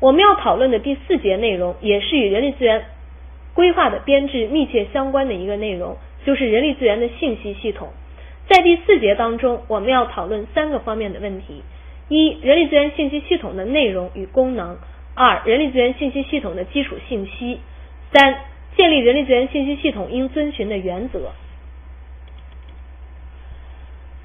我们要讨论的第四节内容，也是与人力资源规划的编制密切相关的一个内容，就是人力资源的信息系统。在第四节当中，我们要讨论三个方面的问题：一、人力资源信息系统的内容与功能；二、人力资源信息系统的基础信息；三、建立人力资源信息系统应遵循的原则。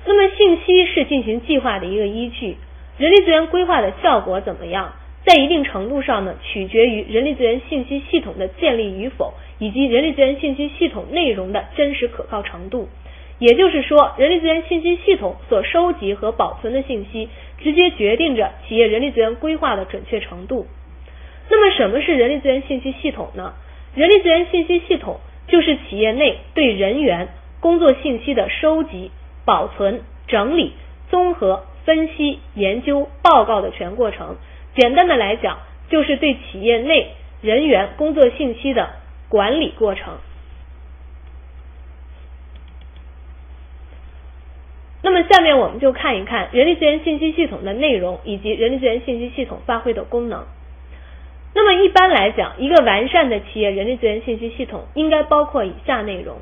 那么，信息是进行计划的一个依据，人力资源规划的效果怎么样，在一定程度上呢，取决于人力资源信息系统的建立与否，以及人力资源信息系统内容的真实可靠程度。也就是说，人力资源信息系统所收集和保存的信息，直接决定着企业人力资源规划的准确程度。那么，什么是人力资源信息系统呢？人力资源信息系统就是企业内对人员工作信息的收集、保存、整理、综合、分析、研究、报告的全过程。简单的来讲，就是对企业内人员工作信息的管理过程。那么下面我们就看一看人力资源信息系统的内容以及人力资源信息系统发挥的功能。那么一般来讲，一个完善的企业人力资源信息系统应该包括以下内容：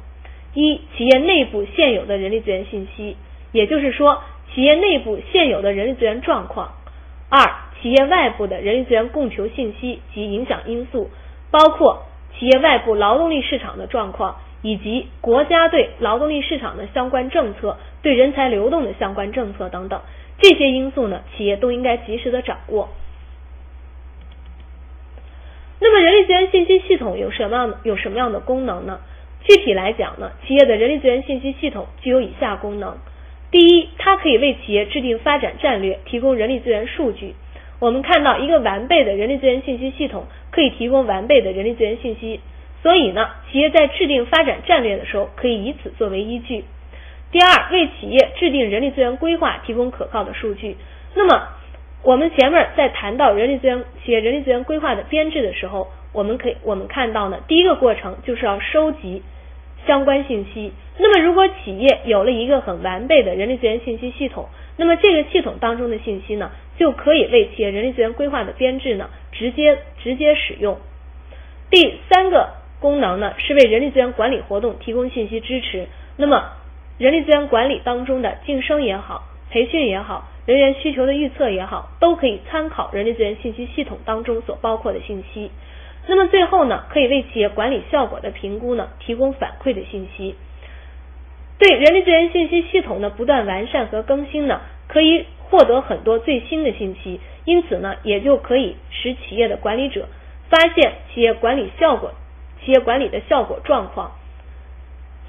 一、企业内部现有的人力资源信息，也就是说企业内部现有的人力资源状况；二、企业外部的人力资源供求信息及影响因素，包括企业外部劳动力市场的状况。以及国家对劳动力市场的相关政策、对人才流动的相关政策等等，这些因素呢，企业都应该及时的掌握。那么，人力资源信息系统有什么样的有什么样的功能呢？具体来讲呢，企业的人力资源信息系统具有以下功能：第一，它可以为企业制定发展战略，提供人力资源数据。我们看到，一个完备的人力资源信息系统可以提供完备的人力资源信息。所以呢，企业在制定发展战略的时候，可以以此作为依据。第二，为企业制定人力资源规划提供可靠的数据。那么，我们前面在谈到人力资源企业人力资源规划的编制的时候，我们可以我们看到呢，第一个过程就是要收集相关信息。那么，如果企业有了一个很完备的人力资源信息系统，那么这个系统当中的信息呢，就可以为企业人力资源规划的编制呢，直接直接使用。第三个。功能呢是为人力资源管理活动提供信息支持。那么，人力资源管理当中的晋升也好、培训也好、人员需求的预测也好，都可以参考人力资源信息系统当中所包括的信息。那么最后呢，可以为企业管理效果的评估呢提供反馈的信息。对人力资源信息系统的不断完善和更新呢，可以获得很多最新的信息，因此呢，也就可以使企业的管理者发现企业管理效果。企业管理的效果状况，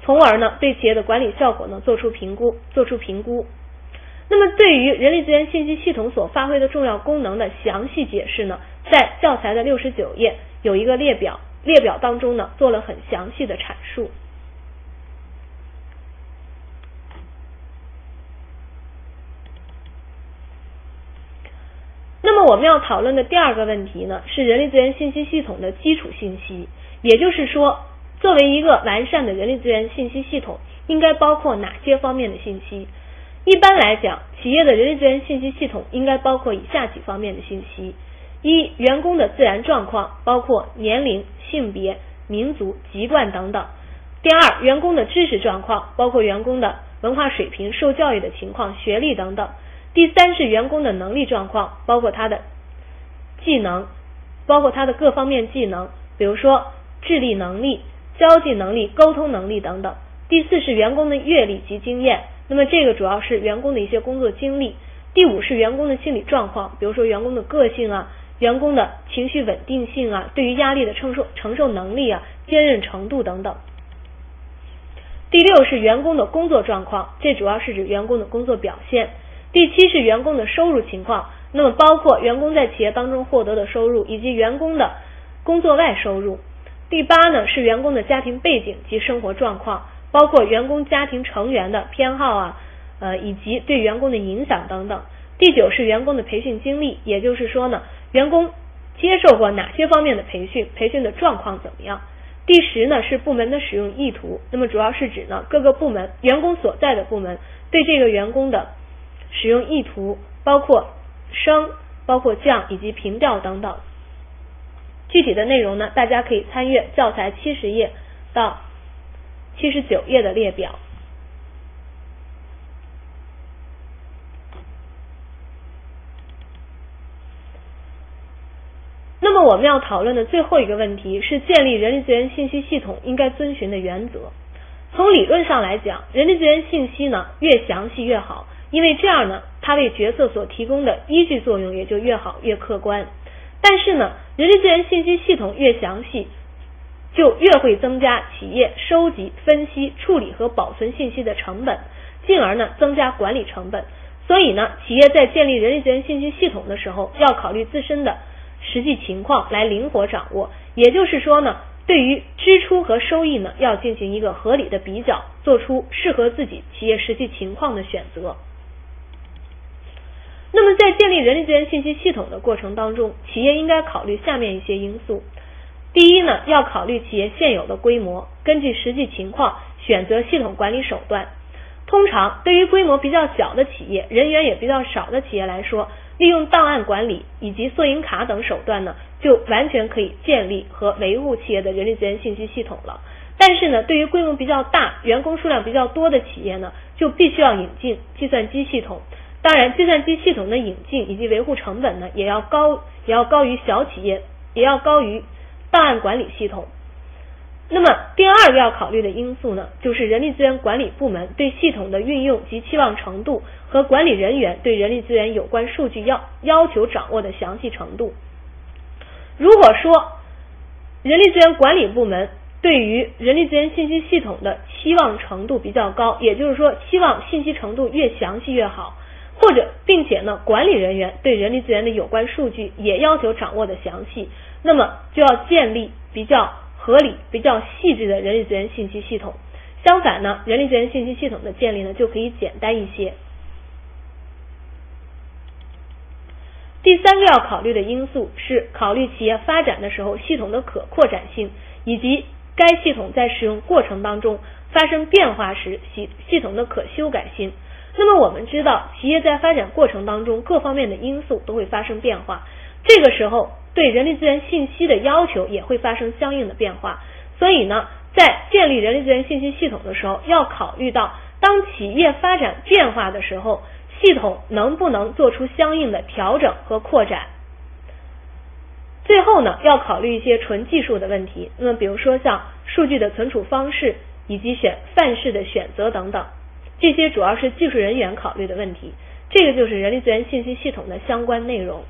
从而呢对企业的管理效果呢做出评估，做出评估。那么对于人力资源信息系统所发挥的重要功能的详细解释呢，在教材的六十九页有一个列表，列表当中呢做了很详细的阐述。那么我我们要讨论的第二个问题呢，是人力资源信息系统的基础信息。也就是说，作为一个完善的人力资源信息系统，应该包括哪些方面的信息？一般来讲，企业的人力资源信息系统应该包括以下几方面的信息：一、员工的自然状况，包括年龄、性别、民族、籍贯等等；第二，员工的知识状况，包括员工的文化水平、受教育的情况、学历等等；第三是员工的能力状况，包括他的技能，包括他的各方面技能，比如说。智力能力、交际能力、沟通能力等等。第四是员工的阅历及经验，那么这个主要是员工的一些工作经历。第五是员工的心理状况，比如说员工的个性啊，员工的情绪稳定性啊，对于压力的承受承受能力啊，坚韧程度等等。第六是员工的工作状况，这主要是指员工的工作表现。第七是员工的收入情况，那么包括员工在企业当中获得的收入，以及员工的工作外收入。第八呢是员工的家庭背景及生活状况，包括员工家庭成员的偏好啊，呃以及对员工的影响等等。第九是员工的培训经历，也就是说呢，员工接受过哪些方面的培训，培训的状况怎么样。第十呢是部门的使用意图，那么主要是指呢各个部门员工所在的部门对这个员工的使用意图，包括升、包括降以及平调等等。具体的内容呢，大家可以参阅教材七十页到七十九页的列表。那么我们要讨论的最后一个问题是建立人力资源信息系统应该遵循的原则。从理论上来讲，人力资源信息呢越详细越好，因为这样呢，它为决策所提供的依据作用也就越好越客观。但是呢，人力资源信息系统越详细，就越会增加企业收集、分析、处理和保存信息的成本，进而呢增加管理成本。所以呢，企业在建立人力资源信息系统的时候，要考虑自身的。实际情况来灵活掌握，也就是说呢，对于支出和收益呢，要进行一个合理的比较，做出适合自己企业实际情况的选择。那么在建立人力资源信息系统的过程当中，企业应该考虑下面一些因素：第一呢，要考虑企业现有的规模，根据实际情况选择系统管理手段。通常对于规模比较小的企业，人员也比较少的企业来说。利用档案管理以及缩影卡等手段呢，就完全可以建立和维护企业的人力资源信息系统了。但是呢，对于规模比较大、员工数量比较多的企业呢，就必须要引进计算机系统。当然，计算机系统的引进以及维护成本呢，也要高，也要高于小企业，也要高于档案管理系统。那么第二个要考虑的因素呢，就是人力资源管理部门对系统的运用及期望程度和管理人员对人力资源有关数据要要求掌握的详细程度。如果说人力资源管理部门对于人力资源信息系统的期望程度比较高，也就是说期望信息程度越详细越好，或者并且呢管理人员对人力资源的有关数据也要求掌握的详细，那么就要建立比较。合理、比较细致的人力资源信息系统。相反呢，人力资源信息系统的建立呢，就可以简单一些。第三个要考虑的因素是考虑企业发展的时候系统的可扩展性，以及该系统在使用过程当中发生变化时系系统的可修改性。那么我们知道，企业在发展过程当中各方面的因素都会发生变化，这个时候。对人力资源信息的要求也会发生相应的变化，所以呢，在建立人力资源信息系统的时候，要考虑到当企业发展变化的时候，系统能不能做出相应的调整和扩展。最后呢，要考虑一些纯技术的问题，那么比如说像数据的存储方式以及选范式的选择等等，这些主要是技术人员考虑的问题。这个就是人力资源信息系统的相关内容。